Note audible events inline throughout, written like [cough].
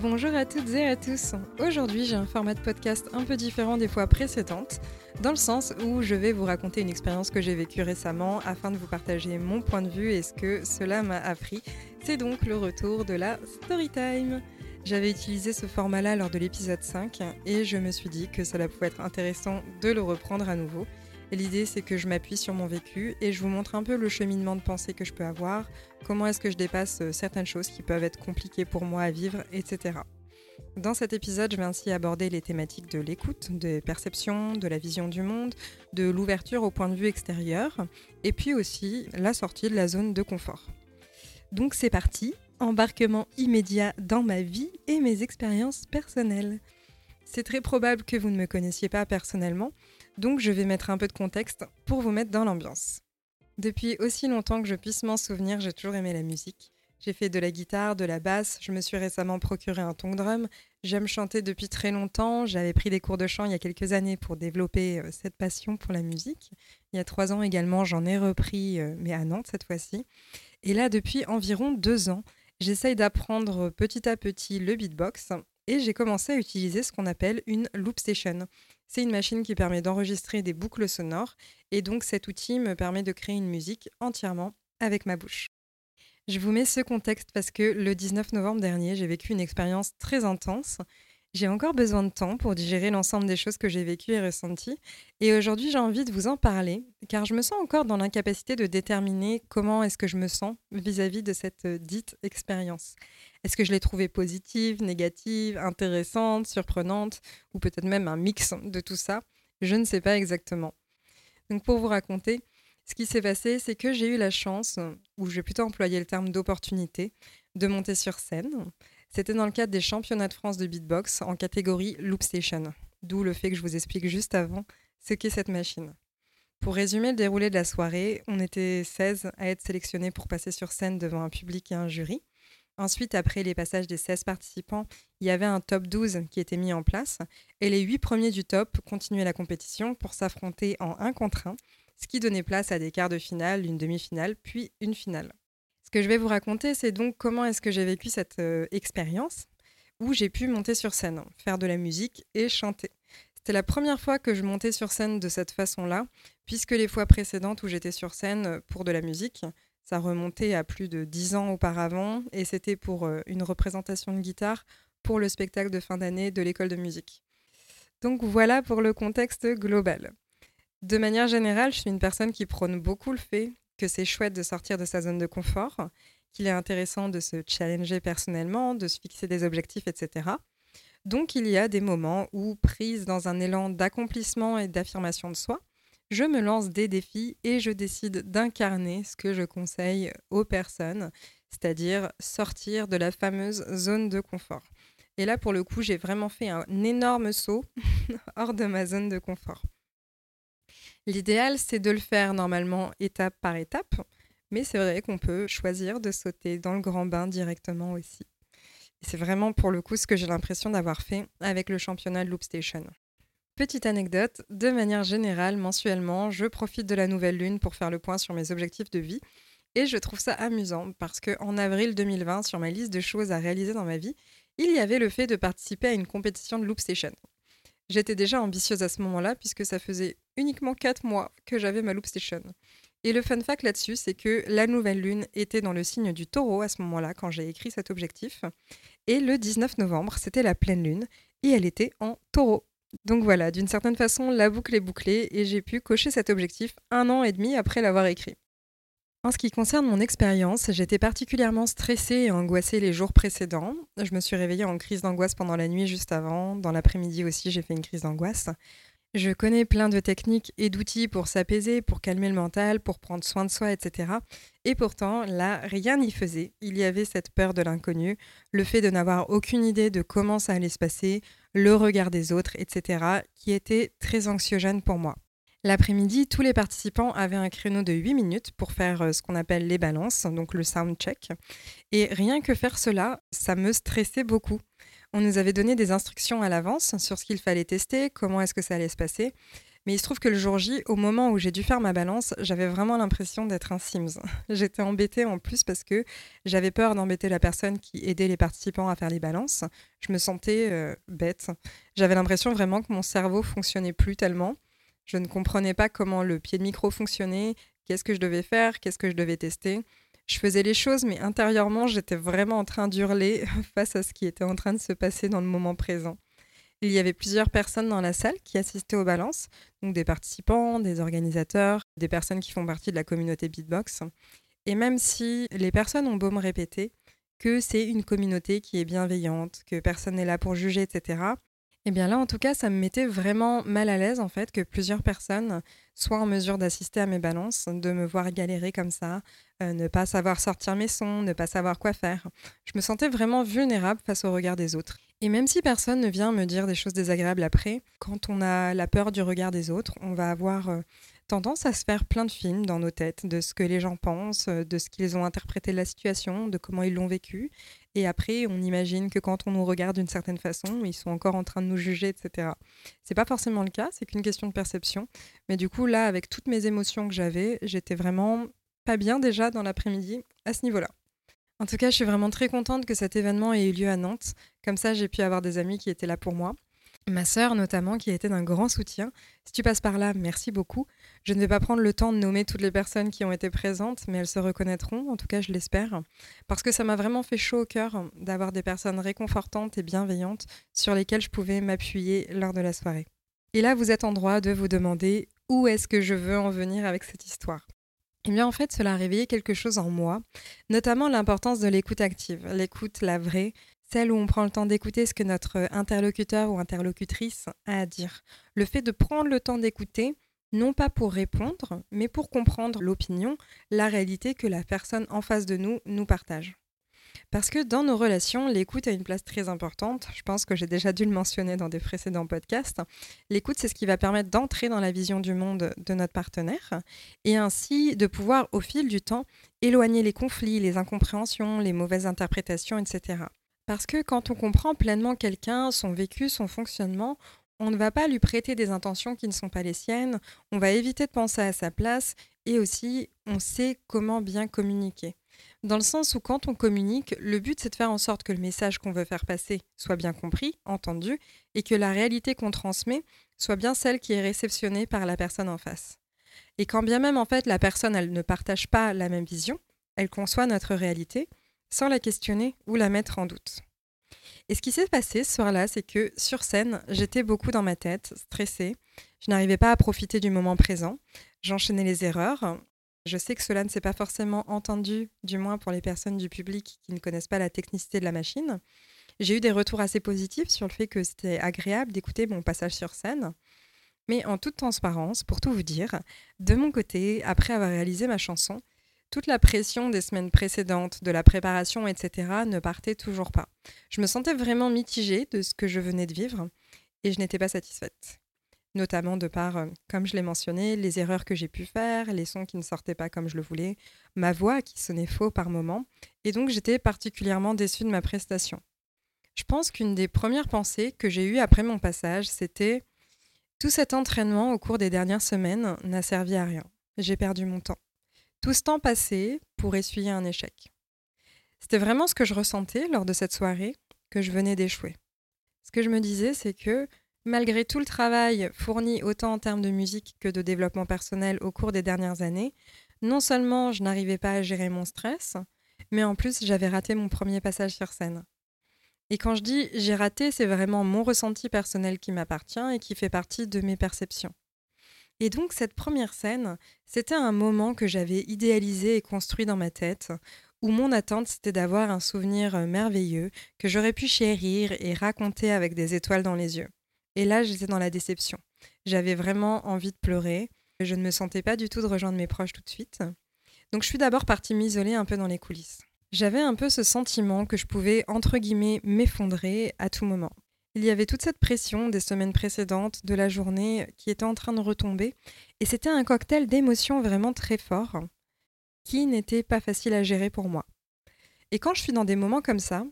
Bonjour à toutes et à tous. Aujourd'hui, j'ai un format de podcast un peu différent des fois précédentes, dans le sens où je vais vous raconter une expérience que j'ai vécue récemment afin de vous partager mon point de vue et ce que cela m'a appris. C'est donc le retour de la story time. J'avais utilisé ce format-là lors de l'épisode 5 et je me suis dit que cela pouvait être intéressant de le reprendre à nouveau. L'idée, c'est que je m'appuie sur mon vécu et je vous montre un peu le cheminement de pensée que je peux avoir, comment est-ce que je dépasse euh, certaines choses qui peuvent être compliquées pour moi à vivre, etc. Dans cet épisode, je vais ainsi aborder les thématiques de l'écoute, des perceptions, de la vision du monde, de l'ouverture au point de vue extérieur, et puis aussi la sortie de la zone de confort. Donc c'est parti, embarquement immédiat dans ma vie et mes expériences personnelles. C'est très probable que vous ne me connaissiez pas personnellement, donc je vais mettre un peu de contexte pour vous mettre dans l'ambiance. Depuis aussi longtemps que je puisse m'en souvenir, j'ai toujours aimé la musique. J'ai fait de la guitare, de la basse, je me suis récemment procuré un tong drum. J'aime chanter depuis très longtemps, j'avais pris des cours de chant il y a quelques années pour développer euh, cette passion pour la musique. Il y a trois ans également, j'en ai repris, euh, mais à Nantes cette fois-ci. Et là, depuis environ deux ans, j'essaye d'apprendre petit à petit le beatbox et j'ai commencé à utiliser ce qu'on appelle une loop station. C'est une machine qui permet d'enregistrer des boucles sonores et donc cet outil me permet de créer une musique entièrement avec ma bouche. Je vous mets ce contexte parce que le 19 novembre dernier, j'ai vécu une expérience très intense. J'ai encore besoin de temps pour digérer l'ensemble des choses que j'ai vécues et ressenties. Et aujourd'hui, j'ai envie de vous en parler, car je me sens encore dans l'incapacité de déterminer comment est-ce que je me sens vis-à-vis de cette euh, dite expérience. Est-ce que je l'ai trouvée positive, négative, intéressante, surprenante, ou peut-être même un mix de tout ça? Je ne sais pas exactement. Donc pour vous raconter, ce qui s'est passé, c'est que j'ai eu la chance, ou je vais plutôt employer le terme d'opportunité, de monter sur scène. C'était dans le cadre des championnats de France de beatbox en catégorie Loop Station, d'où le fait que je vous explique juste avant ce qu'est cette machine. Pour résumer le déroulé de la soirée, on était 16 à être sélectionnés pour passer sur scène devant un public et un jury. Ensuite, après les passages des 16 participants, il y avait un top 12 qui était mis en place et les 8 premiers du top continuaient la compétition pour s'affronter en 1 contre 1, ce qui donnait place à des quarts de finale, une demi-finale, puis une finale. Ce que je vais vous raconter, c'est donc comment est-ce que j'ai vécu cette euh, expérience où j'ai pu monter sur scène, faire de la musique et chanter. C'était la première fois que je montais sur scène de cette façon-là, puisque les fois précédentes où j'étais sur scène pour de la musique, ça remontait à plus de dix ans auparavant et c'était pour euh, une représentation de guitare pour le spectacle de fin d'année de l'école de musique. Donc voilà pour le contexte global. De manière générale, je suis une personne qui prône beaucoup le fait que c'est chouette de sortir de sa zone de confort, qu'il est intéressant de se challenger personnellement, de se fixer des objectifs, etc. Donc il y a des moments où, prise dans un élan d'accomplissement et d'affirmation de soi, je me lance des défis et je décide d'incarner ce que je conseille aux personnes, c'est-à-dire sortir de la fameuse zone de confort. Et là, pour le coup, j'ai vraiment fait un énorme saut [laughs] hors de ma zone de confort. L'idéal, c'est de le faire normalement étape par étape, mais c'est vrai qu'on peut choisir de sauter dans le grand bain directement aussi. c'est vraiment pour le coup ce que j'ai l'impression d'avoir fait avec le championnat de Loop Station. Petite anecdote, de manière générale, mensuellement, je profite de la nouvelle lune pour faire le point sur mes objectifs de vie. Et je trouve ça amusant parce qu'en avril 2020, sur ma liste de choses à réaliser dans ma vie, il y avait le fait de participer à une compétition de Loop Station. J'étais déjà ambitieuse à ce moment-là puisque ça faisait uniquement 4 mois que j'avais ma Loop Station. Et le fun fact là-dessus, c'est que la nouvelle lune était dans le signe du taureau à ce moment-là quand j'ai écrit cet objectif. Et le 19 novembre, c'était la pleine lune et elle était en taureau. Donc voilà, d'une certaine façon, la boucle est bouclée et j'ai pu cocher cet objectif un an et demi après l'avoir écrit. En ce qui concerne mon expérience, j'étais particulièrement stressée et angoissée les jours précédents. Je me suis réveillée en crise d'angoisse pendant la nuit juste avant. Dans l'après-midi aussi, j'ai fait une crise d'angoisse. Je connais plein de techniques et d'outils pour s'apaiser, pour calmer le mental, pour prendre soin de soi, etc. Et pourtant, là, rien n'y faisait. Il y avait cette peur de l'inconnu, le fait de n'avoir aucune idée de comment ça allait se passer, le regard des autres, etc., qui était très anxiogène pour moi. L'après-midi, tous les participants avaient un créneau de 8 minutes pour faire euh, ce qu'on appelle les balances, donc le sound check. Et rien que faire cela, ça me stressait beaucoup. On nous avait donné des instructions à l'avance sur ce qu'il fallait tester, comment est-ce que ça allait se passer. Mais il se trouve que le jour J, au moment où j'ai dû faire ma balance, j'avais vraiment l'impression d'être un Sims. [laughs] J'étais embêtée en plus parce que j'avais peur d'embêter la personne qui aidait les participants à faire les balances. Je me sentais euh, bête. J'avais l'impression vraiment que mon cerveau fonctionnait plus tellement. Je ne comprenais pas comment le pied de micro fonctionnait, qu'est-ce que je devais faire, qu'est-ce que je devais tester. Je faisais les choses, mais intérieurement, j'étais vraiment en train d'hurler [laughs] face à ce qui était en train de se passer dans le moment présent. Il y avait plusieurs personnes dans la salle qui assistaient aux balances, donc des participants, des organisateurs, des personnes qui font partie de la communauté beatbox. Et même si les personnes ont beau me répéter que c'est une communauté qui est bienveillante, que personne n'est là pour juger, etc., eh bien là, en tout cas, ça me mettait vraiment mal à l'aise, en fait, que plusieurs personnes soient en mesure d'assister à mes balances, de me voir galérer comme ça, euh, ne pas savoir sortir mes sons, ne pas savoir quoi faire. Je me sentais vraiment vulnérable face au regard des autres. Et même si personne ne vient me dire des choses désagréables après, quand on a la peur du regard des autres, on va avoir euh, tendance à se faire plein de films dans nos têtes de ce que les gens pensent, euh, de ce qu'ils ont interprété de la situation, de comment ils l'ont vécu. Et après, on imagine que quand on nous regarde d'une certaine façon, ils sont encore en train de nous juger, etc. C'est pas forcément le cas, c'est qu'une question de perception. Mais du coup, là, avec toutes mes émotions que j'avais, j'étais vraiment pas bien déjà dans l'après-midi à ce niveau-là. En tout cas, je suis vraiment très contente que cet événement ait eu lieu à Nantes. Comme ça, j'ai pu avoir des amis qui étaient là pour moi. Ma sœur notamment, qui a été d'un grand soutien. Si tu passes par là, merci beaucoup. Je ne vais pas prendre le temps de nommer toutes les personnes qui ont été présentes, mais elles se reconnaîtront, en tout cas je l'espère, parce que ça m'a vraiment fait chaud au cœur d'avoir des personnes réconfortantes et bienveillantes sur lesquelles je pouvais m'appuyer lors de la soirée. Et là, vous êtes en droit de vous demander où est-ce que je veux en venir avec cette histoire. Eh bien, en fait, cela a réveillé quelque chose en moi, notamment l'importance de l'écoute active, l'écoute, la vraie, celle où on prend le temps d'écouter ce que notre interlocuteur ou interlocutrice a à dire. Le fait de prendre le temps d'écouter, non pas pour répondre, mais pour comprendre l'opinion, la réalité que la personne en face de nous nous partage. Parce que dans nos relations, l'écoute a une place très importante. Je pense que j'ai déjà dû le mentionner dans des précédents podcasts. L'écoute, c'est ce qui va permettre d'entrer dans la vision du monde de notre partenaire et ainsi de pouvoir, au fil du temps, éloigner les conflits, les incompréhensions, les mauvaises interprétations, etc. Parce que quand on comprend pleinement quelqu'un, son vécu, son fonctionnement, on ne va pas lui prêter des intentions qui ne sont pas les siennes, on va éviter de penser à sa place et aussi on sait comment bien communiquer. Dans le sens où quand on communique, le but c'est de faire en sorte que le message qu'on veut faire passer soit bien compris, entendu, et que la réalité qu'on transmet soit bien celle qui est réceptionnée par la personne en face. Et quand bien même en fait la personne ne partage pas la même vision, elle conçoit notre réalité, sans la questionner ou la mettre en doute. Et ce qui s'est passé ce soir-là, c'est que sur scène, j'étais beaucoup dans ma tête, stressée. Je n'arrivais pas à profiter du moment présent. J'enchaînais les erreurs. Je sais que cela ne s'est pas forcément entendu, du moins pour les personnes du public qui ne connaissent pas la technicité de la machine. J'ai eu des retours assez positifs sur le fait que c'était agréable d'écouter mon passage sur scène. Mais en toute transparence, pour tout vous dire, de mon côté, après avoir réalisé ma chanson, toute la pression des semaines précédentes, de la préparation, etc., ne partait toujours pas. Je me sentais vraiment mitigée de ce que je venais de vivre et je n'étais pas satisfaite. Notamment de par, euh, comme je l'ai mentionné, les erreurs que j'ai pu faire, les sons qui ne sortaient pas comme je le voulais, ma voix qui sonnait faux par moments, et donc j'étais particulièrement déçue de ma prestation. Je pense qu'une des premières pensées que j'ai eues après mon passage, c'était tout cet entraînement au cours des dernières semaines n'a servi à rien. J'ai perdu mon temps tout ce temps passé pour essuyer un échec. C'était vraiment ce que je ressentais lors de cette soirée que je venais d'échouer. Ce que je me disais, c'est que malgré tout le travail fourni autant en termes de musique que de développement personnel au cours des dernières années, non seulement je n'arrivais pas à gérer mon stress, mais en plus j'avais raté mon premier passage sur scène. Et quand je dis j'ai raté, c'est vraiment mon ressenti personnel qui m'appartient et qui fait partie de mes perceptions. Et donc cette première scène, c'était un moment que j'avais idéalisé et construit dans ma tête, où mon attente c'était d'avoir un souvenir euh, merveilleux que j'aurais pu chérir et raconter avec des étoiles dans les yeux. Et là, j'étais dans la déception. J'avais vraiment envie de pleurer. Je ne me sentais pas du tout de rejoindre mes proches tout de suite. Donc je suis d'abord partie m'isoler un peu dans les coulisses. J'avais un peu ce sentiment que je pouvais, entre guillemets, m'effondrer à tout moment. Il y avait toute cette pression des semaines précédentes, de la journée, qui était en train de retomber, et c'était un cocktail d'émotions vraiment très fort, qui n'était pas facile à gérer pour moi. Et quand je suis dans des moments comme ça,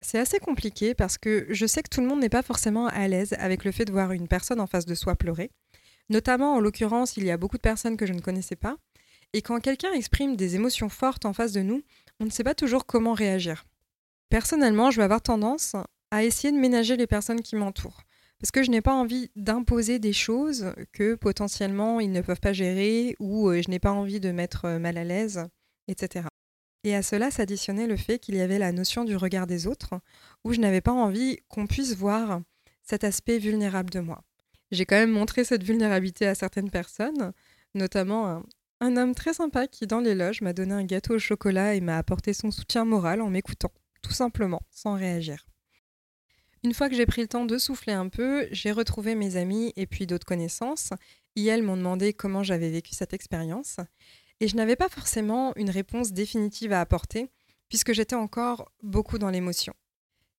c'est assez compliqué parce que je sais que tout le monde n'est pas forcément à l'aise avec le fait de voir une personne en face de soi pleurer. Notamment, en l'occurrence, il y a beaucoup de personnes que je ne connaissais pas. Et quand quelqu'un exprime des émotions fortes en face de nous, on ne sait pas toujours comment réagir. Personnellement, je vais avoir tendance à essayer de ménager les personnes qui m'entourent. Parce que je n'ai pas envie d'imposer des choses que potentiellement ils ne peuvent pas gérer ou euh, je n'ai pas envie de mettre euh, mal à l'aise, etc. Et à cela s'additionnait le fait qu'il y avait la notion du regard des autres, où je n'avais pas envie qu'on puisse voir cet aspect vulnérable de moi. J'ai quand même montré cette vulnérabilité à certaines personnes, notamment un, homme très sympa qui, dans les loges, m'a donné un gâteau au chocolat et m'a apporté son soutien moral en m'écoutant, tout simplement, sans réagir. Une fois que j'ai pris le temps de souffler un peu, j'ai retrouvé mes amis et puis d'autres connaissances, et elles m'ont demandé comment j'avais vécu cette expérience. Et je n'avais pas forcément une réponse définitive à apporter, puisque j'étais encore beaucoup dans l'émotion.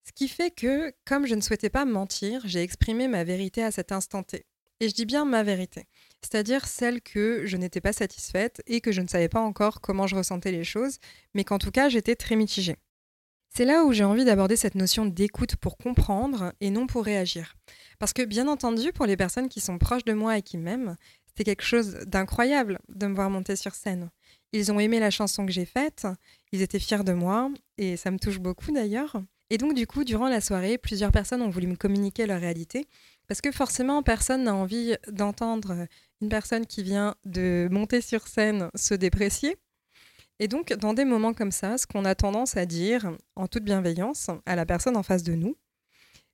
Ce qui fait que, comme je ne souhaitais pas mentir, j'ai exprimé ma vérité à cet instant T. Et je dis bien ma vérité, c'est-à-dire celle que je n'étais pas satisfaite et que je ne savais pas encore comment je ressentais les choses, mais qu'en tout cas j'étais très mitigée. C'est là où j'ai envie d'aborder cette notion d'écoute pour comprendre et non pour réagir. Parce que bien entendu, pour les personnes qui sont proches de moi et qui m'aiment, c'était quelque chose d'incroyable de me voir monter sur scène. Ils ont aimé la chanson que j'ai faite, ils étaient fiers de moi, et ça me touche beaucoup d'ailleurs. Et donc du coup, durant la soirée, plusieurs personnes ont voulu me communiquer leur réalité, parce que forcément, personne n'a envie d'entendre une personne qui vient de monter sur scène se déprécier. Et donc, dans des moments comme ça, ce qu'on a tendance à dire, en toute bienveillance, à la personne en face de nous,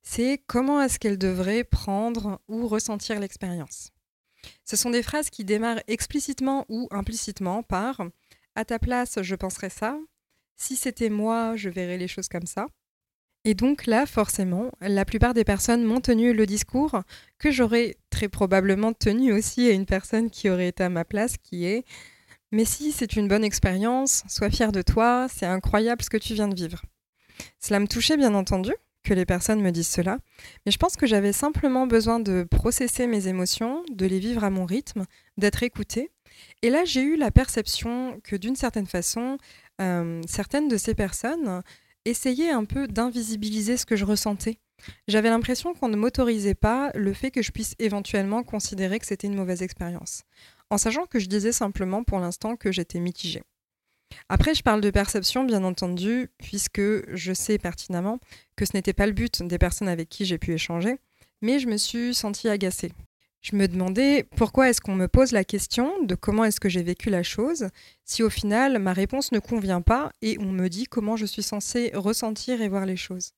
c'est comment est-ce qu'elle devrait prendre ou ressentir l'expérience. Ce sont des phrases qui démarrent explicitement ou implicitement par ⁇ À ta place, je penserais ça ⁇ Si c'était moi, je verrais les choses comme ça ⁇ et donc là, forcément, la plupart des personnes m'ont tenu le discours que j'aurais très probablement tenu aussi à une personne qui aurait été à ma place, qui est Mais si c'est une bonne expérience, sois fier de toi, c'est incroyable ce que tu viens de vivre. Cela me touchait bien entendu, que les personnes me disent cela, mais je pense que j'avais simplement besoin de processer mes émotions, de les vivre à mon rythme, d'être écoutée. Et là, j'ai eu la perception que d'une certaine façon, euh, certaines de ces personnes essayaient un peu d'invisibiliser ce que je ressentais. J'avais l'impression qu'on ne m'autorisait pas le fait que je puisse éventuellement considérer que c'était une mauvaise expérience, en sachant que je disais simplement pour l'instant que j'étais mitigée. Après, je parle de perception, bien entendu, puisque je sais pertinemment que ce n'était pas le but des personnes avec qui j'ai pu échanger, mais je me suis sentie agacée. Je me demandais pourquoi est-ce qu'on me pose la question de comment est-ce que j'ai vécu la chose, si au final ma réponse ne convient pas et on me dit comment je suis censée ressentir et voir les choses.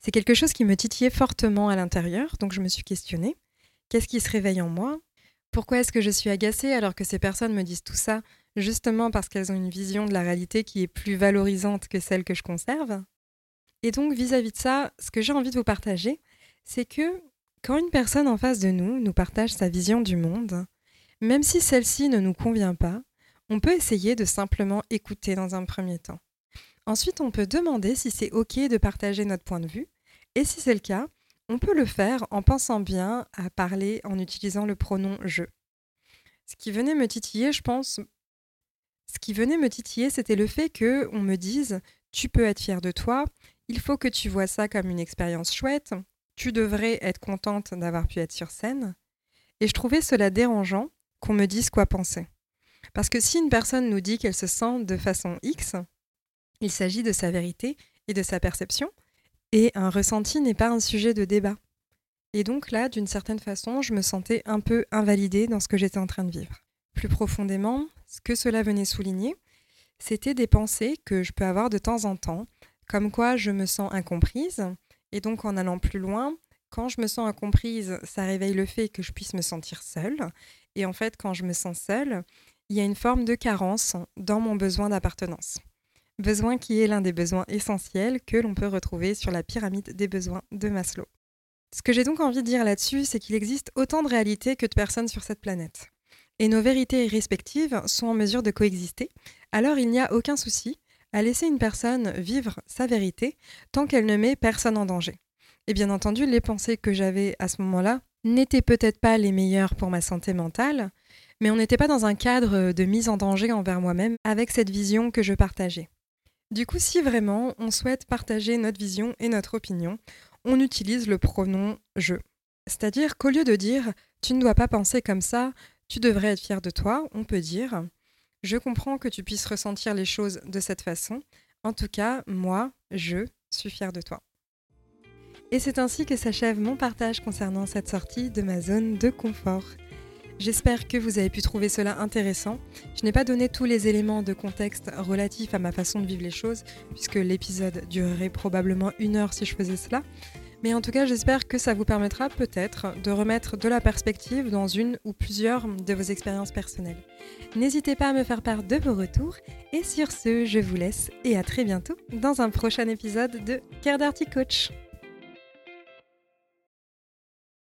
C'est quelque chose qui me titillait fortement à l'intérieur, donc je me suis questionnée. Qu'est-ce qui se réveille en moi? Pourquoi est-ce que je suis agacée alors que ces personnes me disent tout ça? Justement parce qu'elles ont une vision de la réalité qui est plus valorisante que celle que je conserve. Et donc vis-à-vis de ça, ce que j'ai envie de vous partager, c'est que quand une personne en face de nous nous partage sa vision du monde, même si celle-ci ne nous convient pas, on peut essayer de simplement écouter dans un premier temps. Ensuite, on peut demander si c'est OK de partager notre point de vue, et si c'est le cas, on peut le faire en pensant bien à parler en utilisant le pronom je. Ce qui venait me titiller, je pense, ce qui venait me titiller, c'était le fait que on me dise tu peux être fier de toi, il faut que tu vois ça comme une expérience chouette, tu devrais être contente d'avoir pu être sur scène. Et je trouvais cela dérangeant qu'on me dise quoi penser. Parce que si une personne nous dit qu'elle se sent de façon X, il s'agit de sa vérité et de sa perception, et un ressenti n'est pas un sujet de débat. Et donc là, d'une certaine façon, je me sentais un peu invalidée dans ce que j'étais en train de vivre. Plus profondément, ce que cela venait souligner, c'était des pensées que je peux avoir de temps en temps, comme quoi je me sens incomprise, et donc en allant plus loin, quand je me sens incomprise, ça réveille le fait que je puisse me sentir seule, et en fait quand je me sens seule, il y a une forme de carence dans mon besoin d'appartenance. Besoin qui est l'un des besoins essentiels que l'on peut retrouver sur la pyramide des besoins de Maslow. Ce que j'ai donc envie de dire là-dessus, c'est qu'il existe autant de réalités que de personnes sur cette planète. Et nos vérités respectives sont en mesure de coexister, alors il n'y a aucun souci à laisser une personne vivre sa vérité tant qu'elle ne met personne en danger. Et bien entendu, les pensées que j'avais à ce moment-là n'étaient peut-être pas les meilleures pour ma santé mentale, mais on n'était pas dans un cadre de mise en danger envers moi-même avec cette vision que je partageais. Du coup, si vraiment on souhaite partager notre vision et notre opinion, on utilise le pronom je. C'est-à-dire qu'au lieu de dire tu ne dois pas penser comme ça, tu devrais être fier de toi, on peut dire je comprends que tu puisses ressentir les choses de cette façon. En tout cas, moi, je suis fier de toi. Et c'est ainsi que s'achève mon partage concernant cette sortie de ma zone de confort. J'espère que vous avez pu trouver cela intéressant. Je n'ai pas donné tous les éléments de contexte relatifs à ma façon de vivre les choses, puisque l'épisode durerait probablement une heure si je faisais cela. Mais en tout cas, j'espère que ça vous permettra peut-être de remettre de la perspective dans une ou plusieurs de vos expériences personnelles. N'hésitez pas à me faire part de vos retours. Et sur ce, je vous laisse et à très bientôt dans un prochain épisode de Care Coach.